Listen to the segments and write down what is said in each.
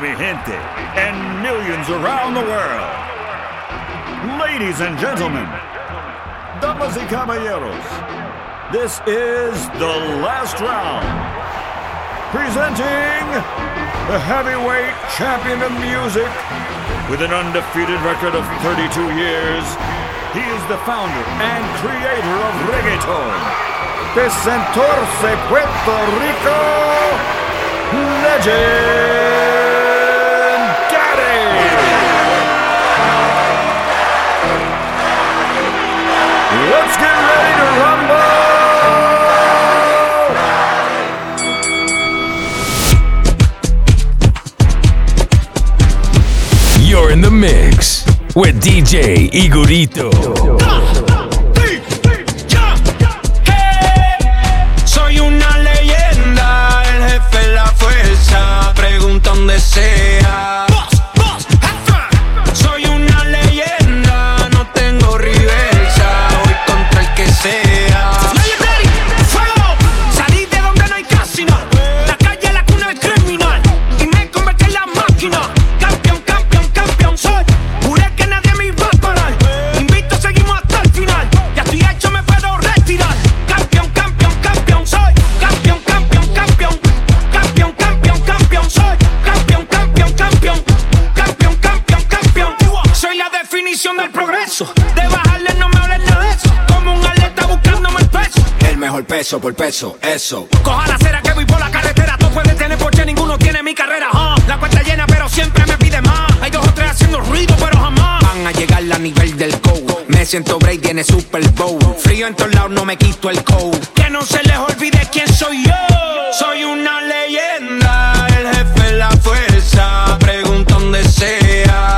Mi gente and millions around the world. Ladies and gentlemen, damas y caballeros, this is the last round. Presenting the heavyweight champion of music with an undefeated record of 32 years. He is the founder and creator of reggaeton. De Centorce, Puerto Rico, legend. With DJ Igorito. Soy una leyenda, el jefe de la fuerza. Pregunta donde sea. Peso por peso, eso. Coja la acera que voy por la carretera. Tú puedes tener porche, ninguno tiene mi carrera. ah. La cuenta llena, pero siempre me pide más. Hay dos o tres haciendo ruido, pero jamás. Van a llegar a nivel del go. Me siento Brady tiene Super Bowl. Frío en todos lados, no me quito el coat. Que no se les olvide quién soy yo. Soy una leyenda, el jefe de la fuerza. Pregunta donde sea.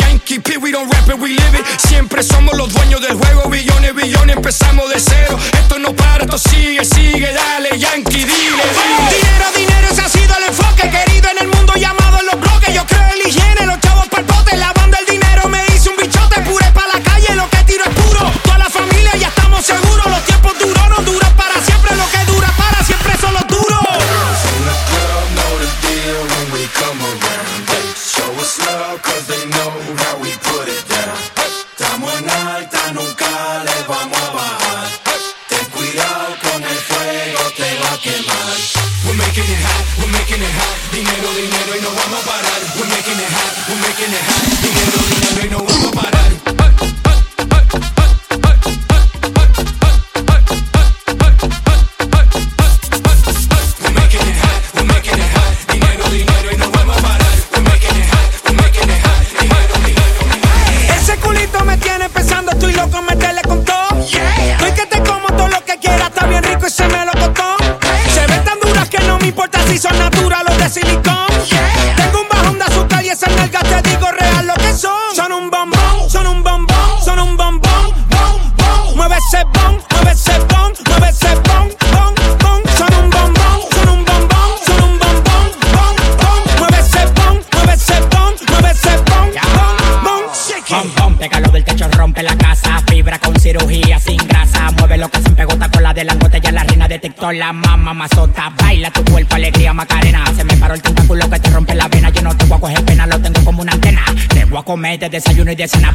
Siempre somos los dueños del juego. Billones, billones, empezamos de cero. Esto no para, esto sigue, sigue. Dale, comer de desayuno y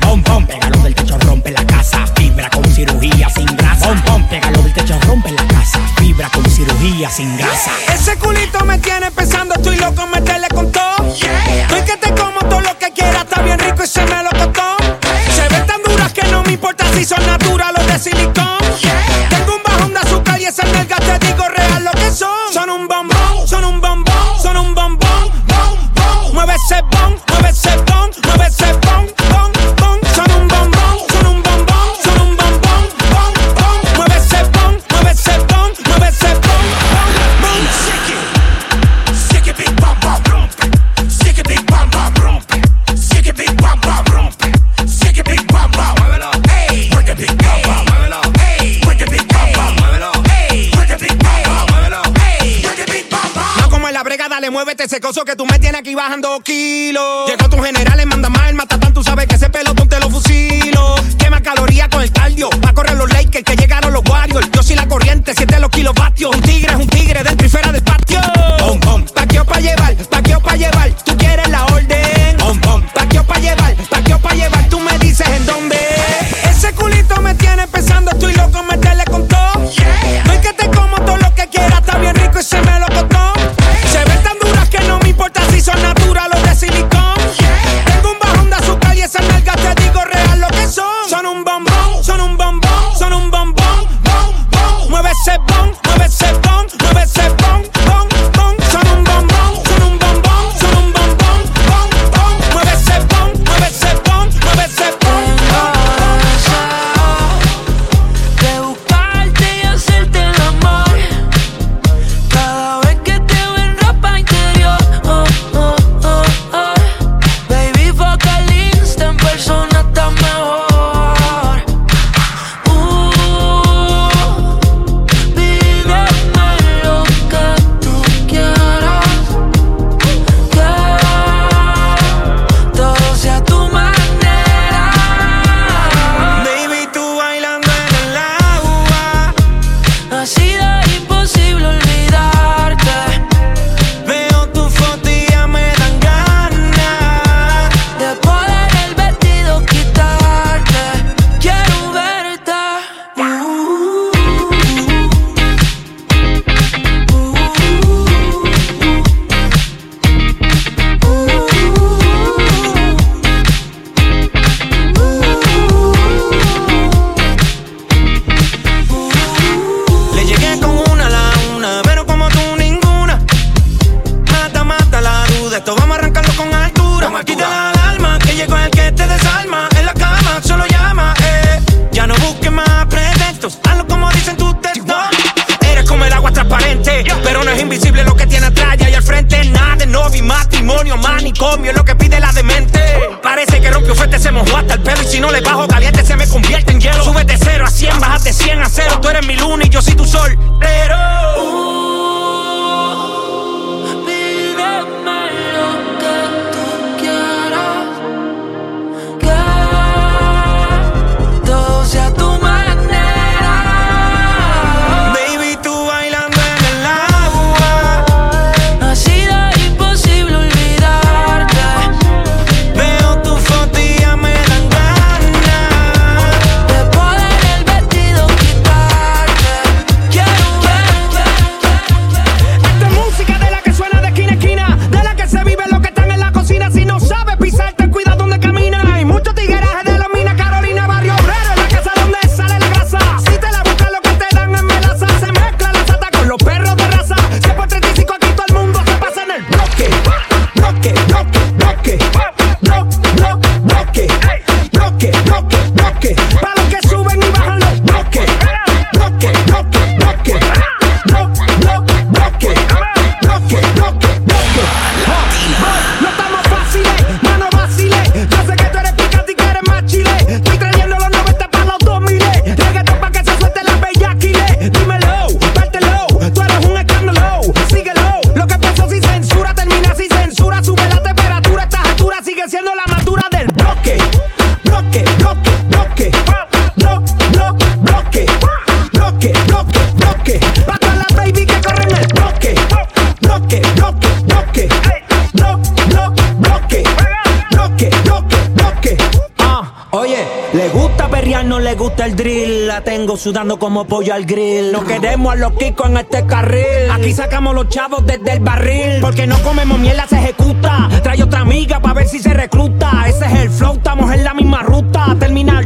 Sudando como pollo al grill. No queremos a los kicos en este carril. Aquí sacamos los chavos desde el barril. Porque no comemos mierda, se ejecuta. Trae otra amiga para ver si se recluta. Ese es el flow, estamos en la misma ruta. Terminar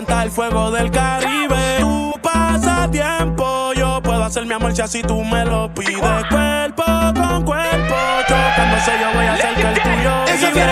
sienta el fuego del Caribe. Tu pasatiempo, yo puedo hacer mi amor si tú me lo pides. Cuerpo con cuerpo, yo no sé yo voy a hacer que el tuyo.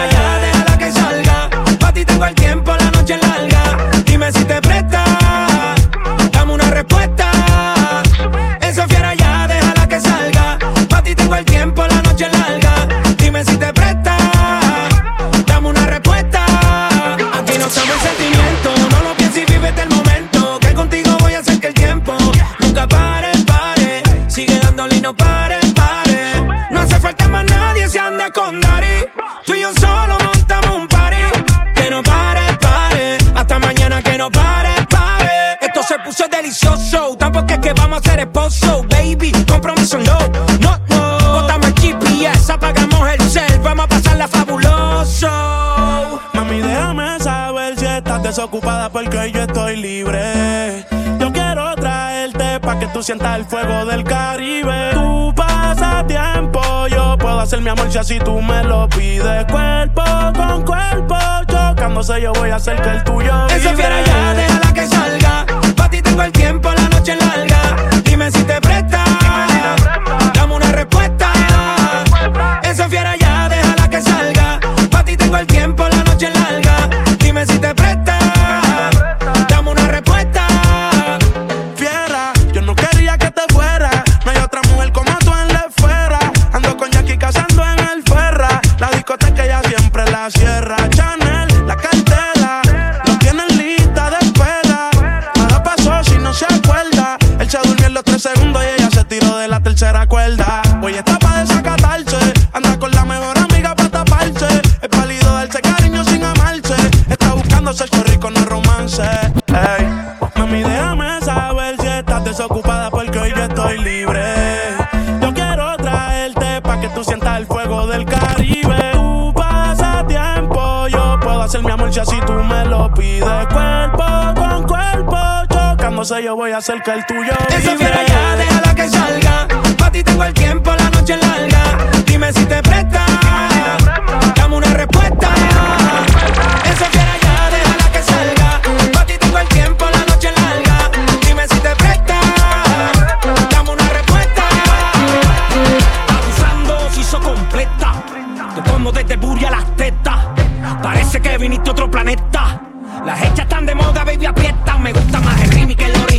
distancia si tú me lo pides. Cuerpo con cuerpo, chocándose yo voy a hacer que el tuyo. Esa fiera ya, déjala que salga. Pa' ti tengo el tiempo, la noche es larga. Dime si te presta. Dame una respuesta. Esa fiera ya, déjala que salga. Pa' ti tengo el tiempo tú sientas el fuego del Caribe. Uh, tú pasas tiempo, yo puedo hacer mi amor ya si tú me lo pides. Cuerpo con cuerpo, chocándose yo voy a hacer que el tuyo. Eso fiera ya, déjala que salga. Pa' ti tengo el tiempo, la noche es larga. Dime si te presta. Dame una respuesta. Esa fiera desde Buri a las tetas. Parece que viniste a otro planeta. Las hechas están de moda, baby, aprieta. Me gusta más el Rimi que el Ori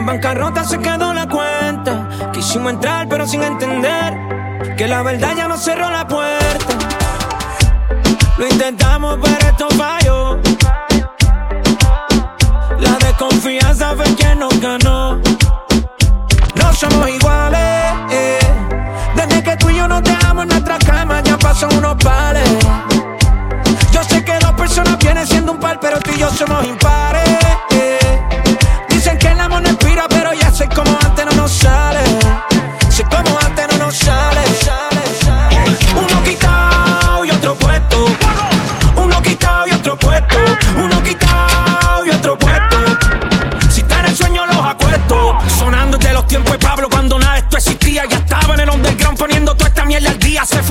en bancarrota se quedó la cuenta. Quisimos entrar, pero sin entender que la verdad ya nos cerró la puerta. Lo intentamos, pero esto falló. La desconfianza fue quien nos ganó. No somos iguales. Desde que tú y yo no te amo en nuestra cama, ya pasó unos pares. Yo sé que dos personas vienen siendo un par, pero tú y yo somos impares.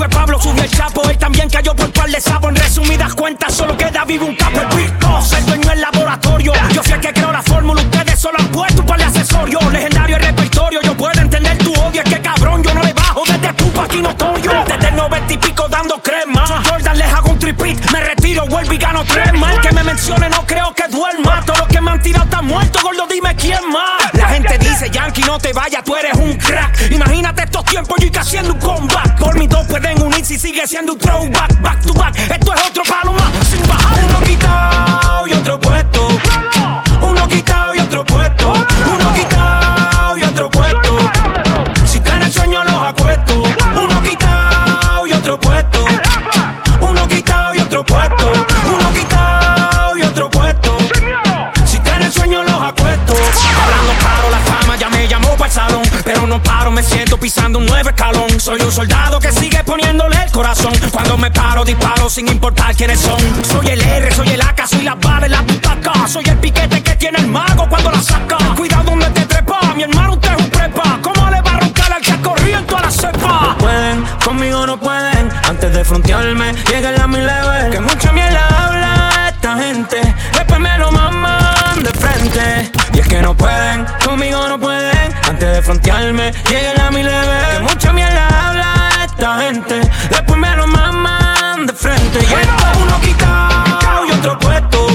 Fue Pablo, subió el chapo. Él también cayó por par de sapo. En resumidas cuentas, solo queda vivo un capo. El pico, el dueño del laboratorio. Yo fui el que creó la fórmula. Ustedes solo han puesto un par de accesorios. Legendario el repertorio. Yo puedo entender tu odio. Es que cabrón, yo no le bajo desde tu aquí notorio. Desde el noventa y pico dando crema. Jordan, les hago un tripit. Me retiro, vuelvo y gano tres más. El que me mencione no creo que duerma. Todos los que me han tirado están muertos, gordo, dime quién más. Dice, Yankee, no te vayas, tú eres un crack. Imagínate estos tiempos, yo y que haciendo un comeback. Por mis dos pueden unirse y sigue siendo un throwback. Back to back, esto es otro palo me siento pisando un nuevo escalón. Soy un soldado que sigue poniéndole el corazón. Cuando me paro, disparo sin importar quiénes son. Soy el R, soy el AK, soy la bala de la butaca. Soy el piquete que tiene el mago cuando la saca. Cuidado donde te trepa, mi hermano usted es un prepa. ¿Cómo le va a roncar al que ha corrido en toda la cepa? Pueden, conmigo no pueden. Antes de frontearme, llega a mi level. Que mucha mierda habla esta gente. Después me lo de frente. Y es que no pueden, conmigo no pueden. Antes de frontearme, llega a mi level. Que mucha mierda habla esta gente. Después me lo maman de frente. Y esto es uno quitado y otro puesto.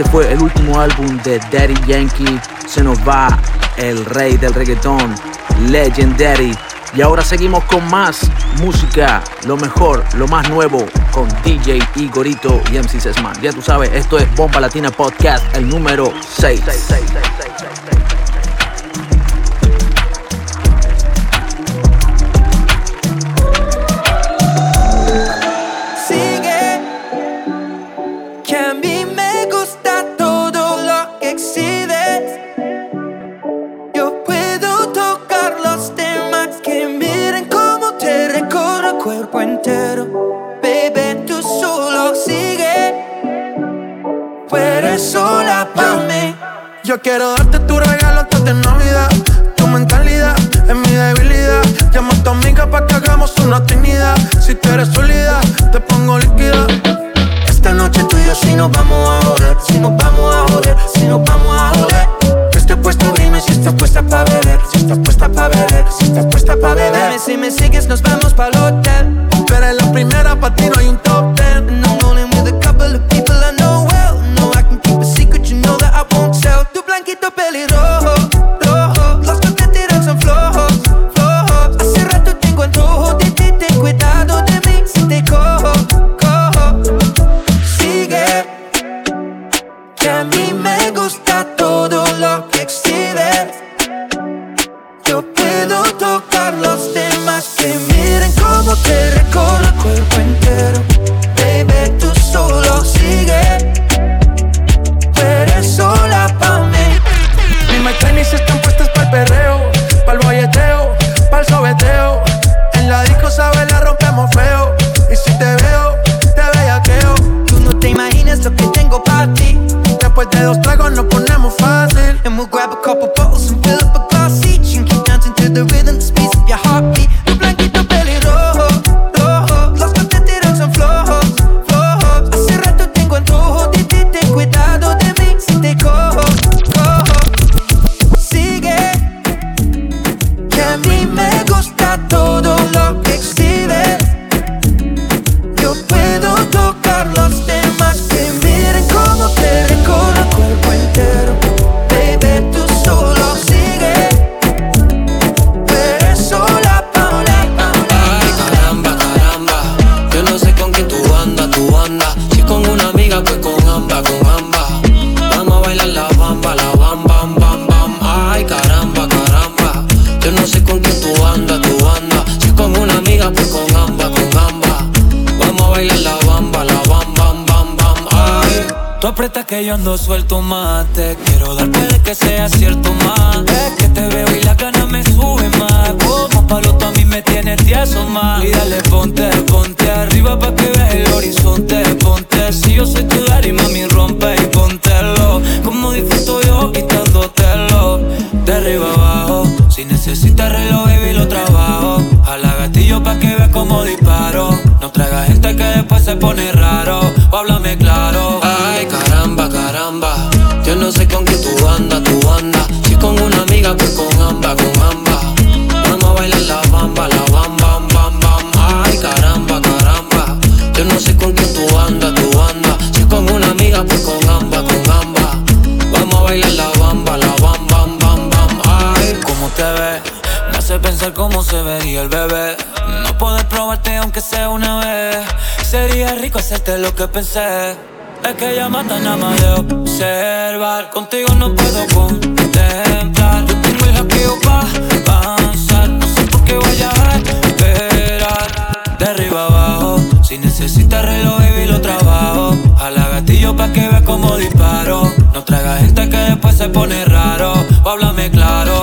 Este fue el último álbum de Daddy Yankee. Se nos va el rey del reggaetón, Legendary. Y ahora seguimos con más música, lo mejor, lo más nuevo, con DJ Igorito y MC Sesman. Ya tú sabes, esto es Bomba Latina Podcast, el número 6 que pensé es que ya matan a más de observar. Contigo no puedo contemplar. Yo tengo el hackeo para avanzar. No sé por qué voy a esperar. De arriba abajo, si necesitas reloj, baby, lo trabajo. A la gatillo pa' que veas cómo disparo. No traga gente que después se pone raro. O háblame claro.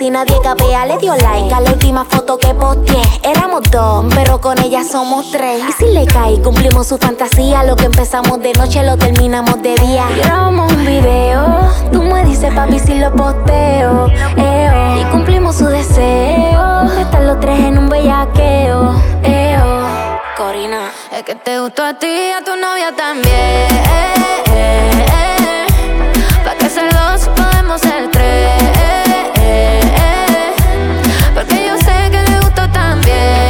Casi nadie capea le dio like a la última foto que posteé. Éramos dos pero con ella somos tres. Y si le cae cumplimos su fantasía. Lo que empezamos de noche lo terminamos de día. Grabamos un video tú me dices papi si lo posteo. Eo, y cumplimos su deseo. De estar los tres en un bellaqueo. Eo. Corina Es que te gustó a ti y a tu novia también. Pa' que dos Porque yo sé que le gustó también.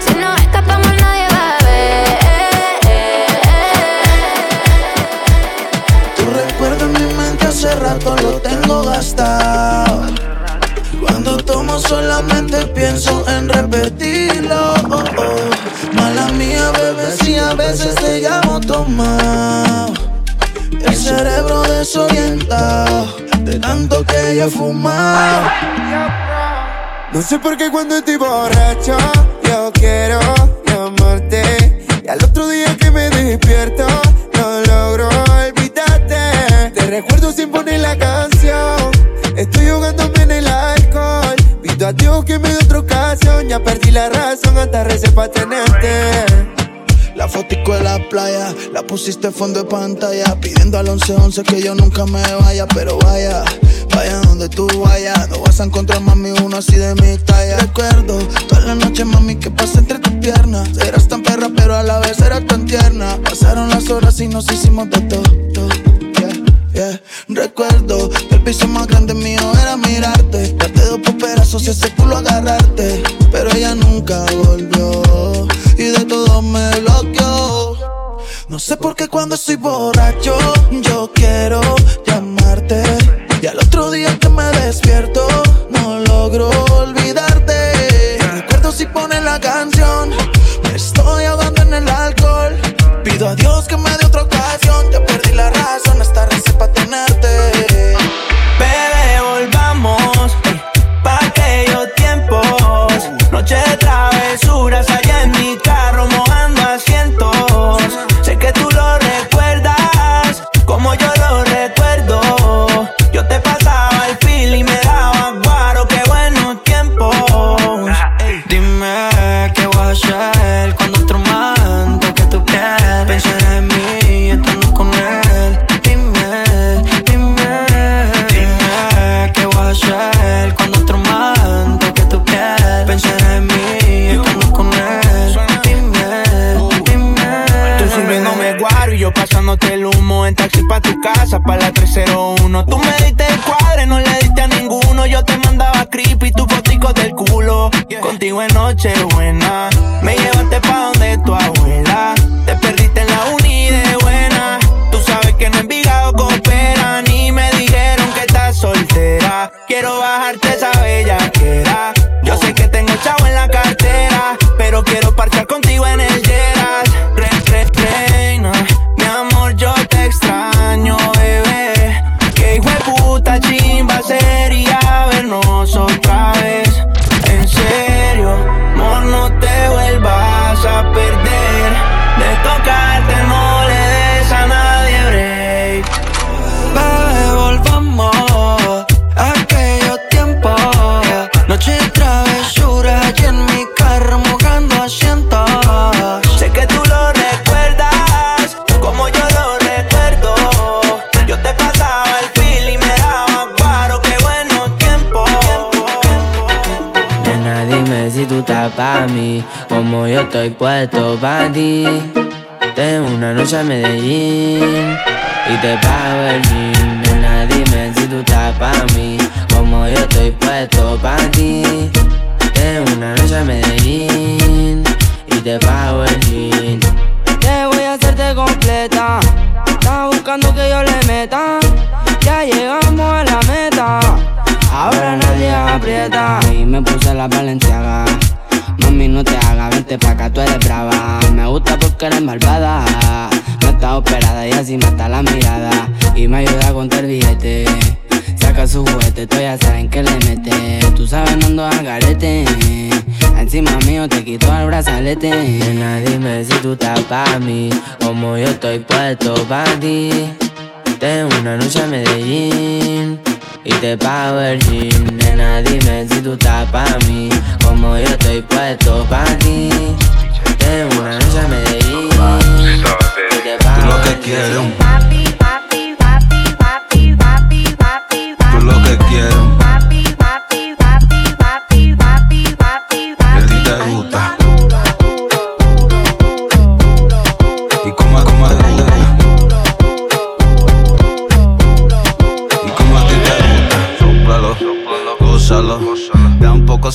Si nos escapamos nadie va a ver. Tu recuerdo en mi mente hace rato lo tengo gastado. Cuando tomo solamente pienso en repetirlo. oh, oh. Mala mía, bebé, si a veces te llamo desorientado de tanto que yo he fumado. No sé por qué cuando estoy borracho yo quiero llamarte y al otro día que me despierto no logro olvidarte. Te recuerdo sin poner la canción, estoy ahogándome en el alcohol. Pido a Dios que me dé otra ocasión, ya perdí la razón hasta recé para tenerte. La fotico de la playa, la pusiste fondo de pantalla. Pidiendo al 1111 que yo nunca me vaya, pero vaya, vaya donde tú vayas. No vas a encontrar mami uno así de mi talla. Recuerdo toda la noche, mami, que pasé entre tus piernas. Eras tan perra, pero a la vez eras tan tierna. Pasaron las horas y nos hicimos de todo, yeah. Recuerdo el piso más grande mío era mirarte. Darte dos pedazos y ese culo agarrarte. Pero ella nunca volvió y de todo me bloqueó. No sé por qué cuando estoy borracho yo quiero llamarte. Y al otro día que me despierto no logro olvidarte. Recuerdo si pone la canción, me estoy ahogando en el alcohol. Pido a Dios que me dé otra ocasión. Ya perdí la razón, pa' la 301. Tú me diste el cuadre, no le diste a ninguno. Yo te mandaba creepy, tu fotico del culo. Contigo en noche buena mí, como yo estoy puesto pa' ti. Tengo una noche a Medellín y te pago el gym. Nena, dime si tú estás pa' mí, como yo estoy puesto pa' ti. Tengo una noche a Medellín y te pago el gym. Te voy a hacerte completa. Estás buscando que yo le meta. Ya llegamos a la meta. Ahora nadie aprieta. Y me puse la valenciaga. Mami, no te hagas, vente pa' acá, tú eres brava. Me gusta porque eres malvada. No estás operada y así mata la mirada. Y me ayuda a contar billete. Saca su juguete, tú ya saben que le mete. Tú sabes, no ando al garete. Encima mío te quito el brazalete. Nena, dime si tú estás pa' mí, como yo estoy puesto pa' ti. Tengo una noche a Medellín y te pago el gym. Nena, dime si tú estás pa' mí, como yo estoy puesto pa' ti. Tengo una noche a Medellín y te pago lo que el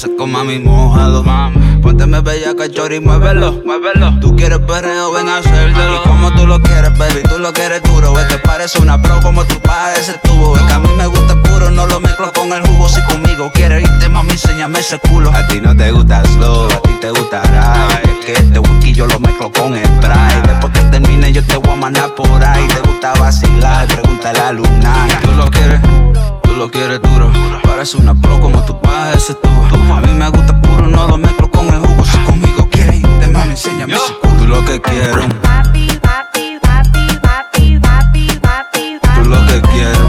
seco, mami, mojado. Pónteme bella, cachorro y muévelo. muévelo. Tú quieres perreo, ven a hacerlo. Y como tú lo quieres, baby, tú lo quieres duro. Ve, te parece una pro como tu padre ese tubo. Es que a mí me gusta puro, no lo mezclo con el jugo. Si conmigo quieres irte, mami, enséñame ese culo. A ti no te gusta slow, a ti te gusta ride. Es que este whisky yo lo mezclo con spray. Después que termine, yo te voy a mandar por ahí. Te gusta vacilar, pregúntale a Luna. Tú lo quieres. Tú lo quieres duro, parece una pro como tu padre ese tubo. A mí me gusta puro, no lo mezclo con el jugo. Si conmigo quieres irte, mami, enséñame culo. Tú lo que quieres. Tú lo que quieres.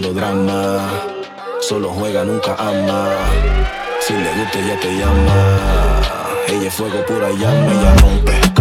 Drama, solo juega, nunca ama. Si le gusta, ella te llama. Ella es fuego pura llama, ella rompe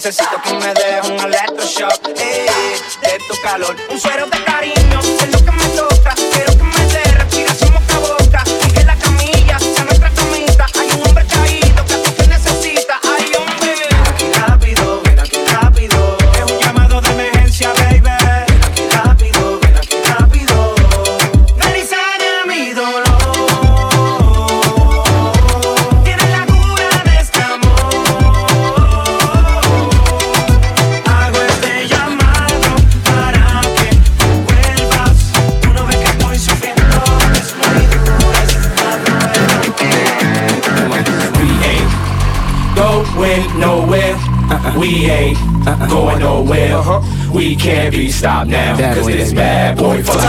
Necesito We can't be stopped now. That Cause this bad boy for. We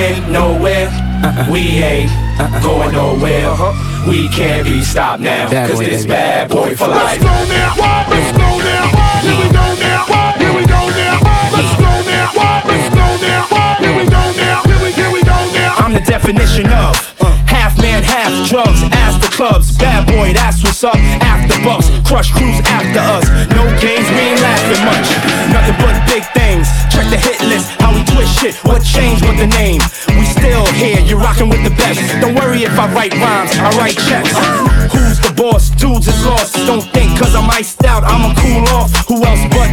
ain't going nowhere. Uh-uh. We ain't uh-uh. going nowhere. Uh-huh. We can't be stopped now. That Cause this bad boy for. Let's go now. Let's go now. Here we go now. Here we go now. Let's go now. Let's go now. Here we go now. Here we, here we go now. I'm the definition of. Uh. Half man, half drugs, ask the clubs. Bad boy, that's what's up. After bucks, crush crews after us. No games, we ain't laughing much. Nothing but big things. Check the hit list, how we twist shit. What changed but the name? We still here, you're rocking with the best. Don't worry if I write rhymes, I write checks. Who's the boss? Dudes is lost. Don't think cause I'm iced out, I'ma cool off.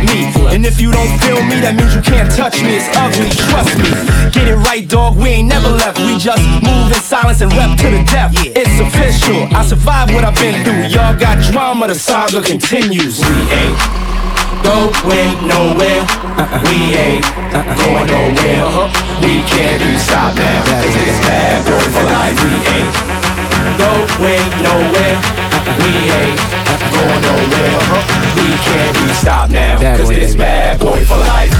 Me? And if you don't feel me, that means you can't touch me. It's ugly, trust me. Get it right, dog. We ain't never left. We just move in silence and rep to the death. It's official. I survived what I've been through. Y'all got drama, the saga continues. We ain't going nowhere. We ain't going nowhere. We can't be stopped now. Cause it's bad boy for life. We ain't going nowhere. We ain't going nowhere. We can't be stopped now. Cause it's bad boy for life.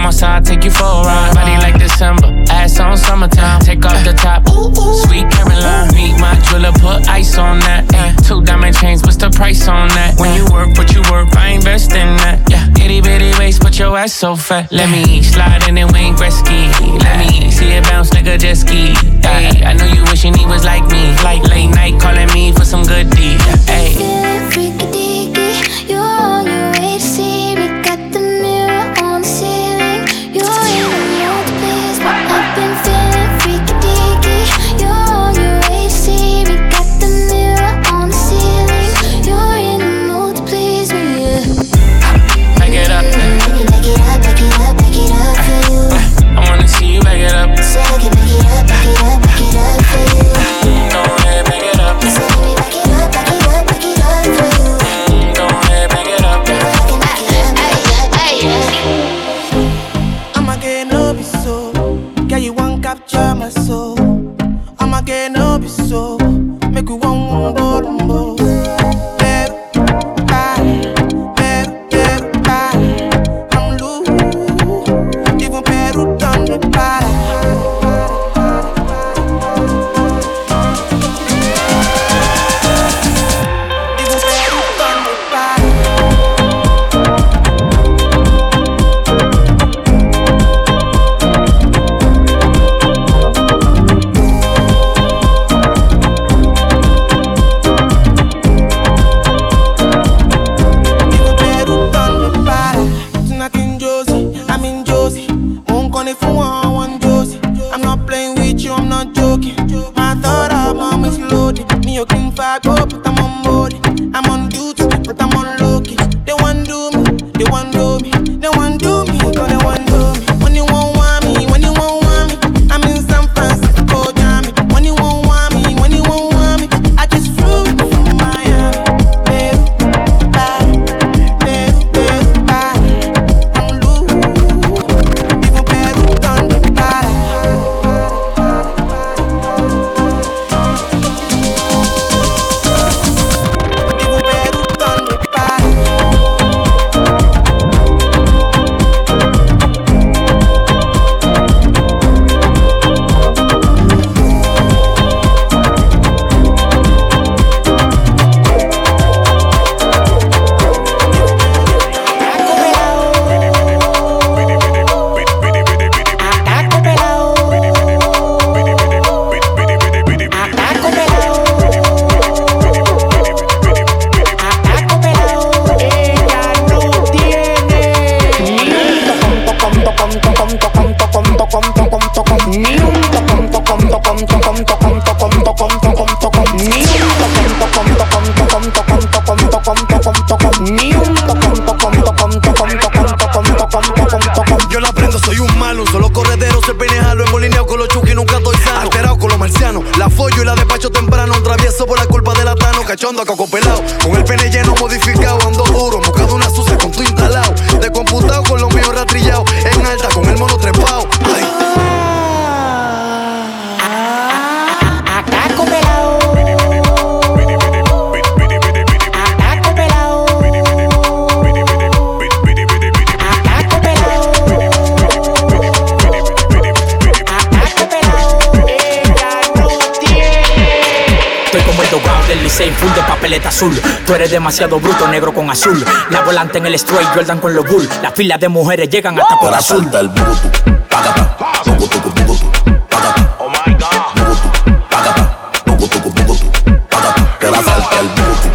Come outside, take you for a ride. Body like December, ass on summertime. Take off the top, sweet Caroline. Meet my jeweler, put ice on that. Two diamond chains, what's the price on that? When you work, what you work, I invest in that. Yeah, itty bitty waist, but your ass so fat. Let me slide in and Wayne Gretzky. Let me see it bounce like a jet ski. Hey, I know you wishing he was like me. Like late night calling me for some good D. Hey. Feeling freaky deaky. You're so I'ma get no be so. anda, Coco papeleta azul. Tú eres demasiado bruto, negro con azul. La volante en el straight, Jordan con los bull. Las filas de mujeres llegan hasta por azul. Que la salte el butu.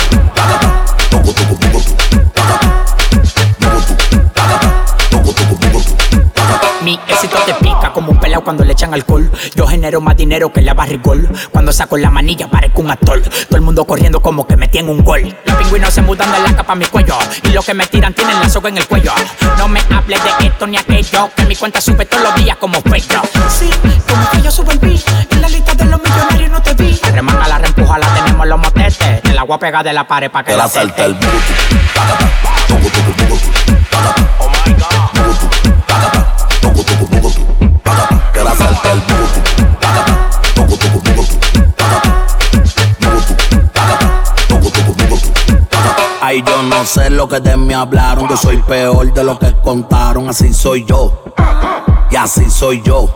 Mi éxito te pica como un pelao cuando le echan alcohol. Más dinero que la barrigol. Cuando saco la manilla parezco un actor. Todo el mundo corriendo como que me tiene un gol. Los pingüinos se mudan de la capa a mi cuello. Y los que me tiran tienen la soga en el cuello. No me hables de esto ni aquello. Que mi cuenta sube todos los días como pecho. Sí, como que yo subo el beat. En la lista de los millonarios no te vi. La remanga, la reempuja, la tenemos los motetes. El agua pega de la pared pa' que Que la la salte salte el no sé lo que de mí hablaron. Yo soy peor de lo que contaron. Así soy yo. Y así soy yo.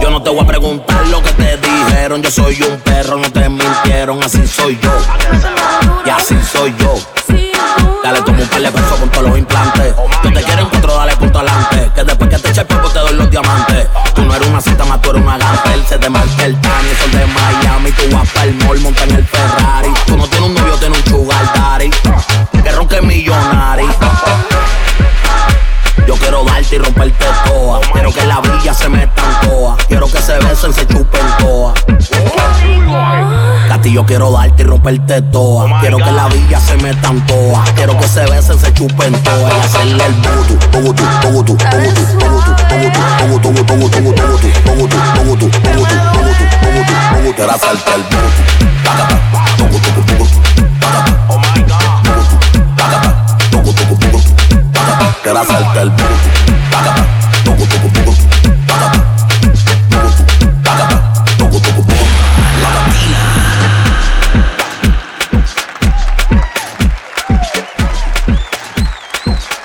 Yo no te voy a preguntar lo que te dijeron. Yo soy un perro, no te mintieron. Así soy yo. Y así soy yo. Dale, toma un par de con todos los implantes. Yo te quiero encuentro, dale punto adelante. Que después que te eche el te doy los diamantes. Tú no eres una cita más, tú eres una gamper. Se te marca el Tani, sol de Miami. Tú vas para el mall, monta en el Ferrari. Tú no tienes un novio, tienes un sugar daddy. Que ronque millonario. Y romperte toa. Quiero que la villa se meta en toa. Quiero que se besen, se chupen toa. Cati, yo quiero darte y romperte toa. Quiero que la villa se meta en toa. Quiero que se besen, se chupen toa. Y hacerle el butu, butu, butu, butu, butu, butu, butu, butu, butu, butu, butu, butu, butu, butu, salte el.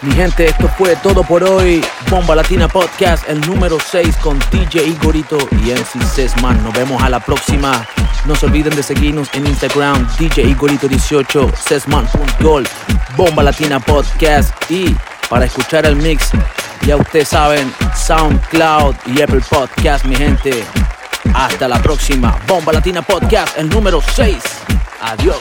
Mi gente, esto fue todo por hoy. Bomba Latina Podcast, el número 6 con DJ Igorito y MC Sesman. Nos vemos a la próxima. No se olviden de seguirnos en Instagram, DJ Igorito18, Sesman.gol, Bomba Latina Podcast. Y para escuchar el mix, ya ustedes saben, SoundCloud y Apple Podcast, mi gente. Hasta la próxima. Bomba Latina Podcast, el número 6. Adiós.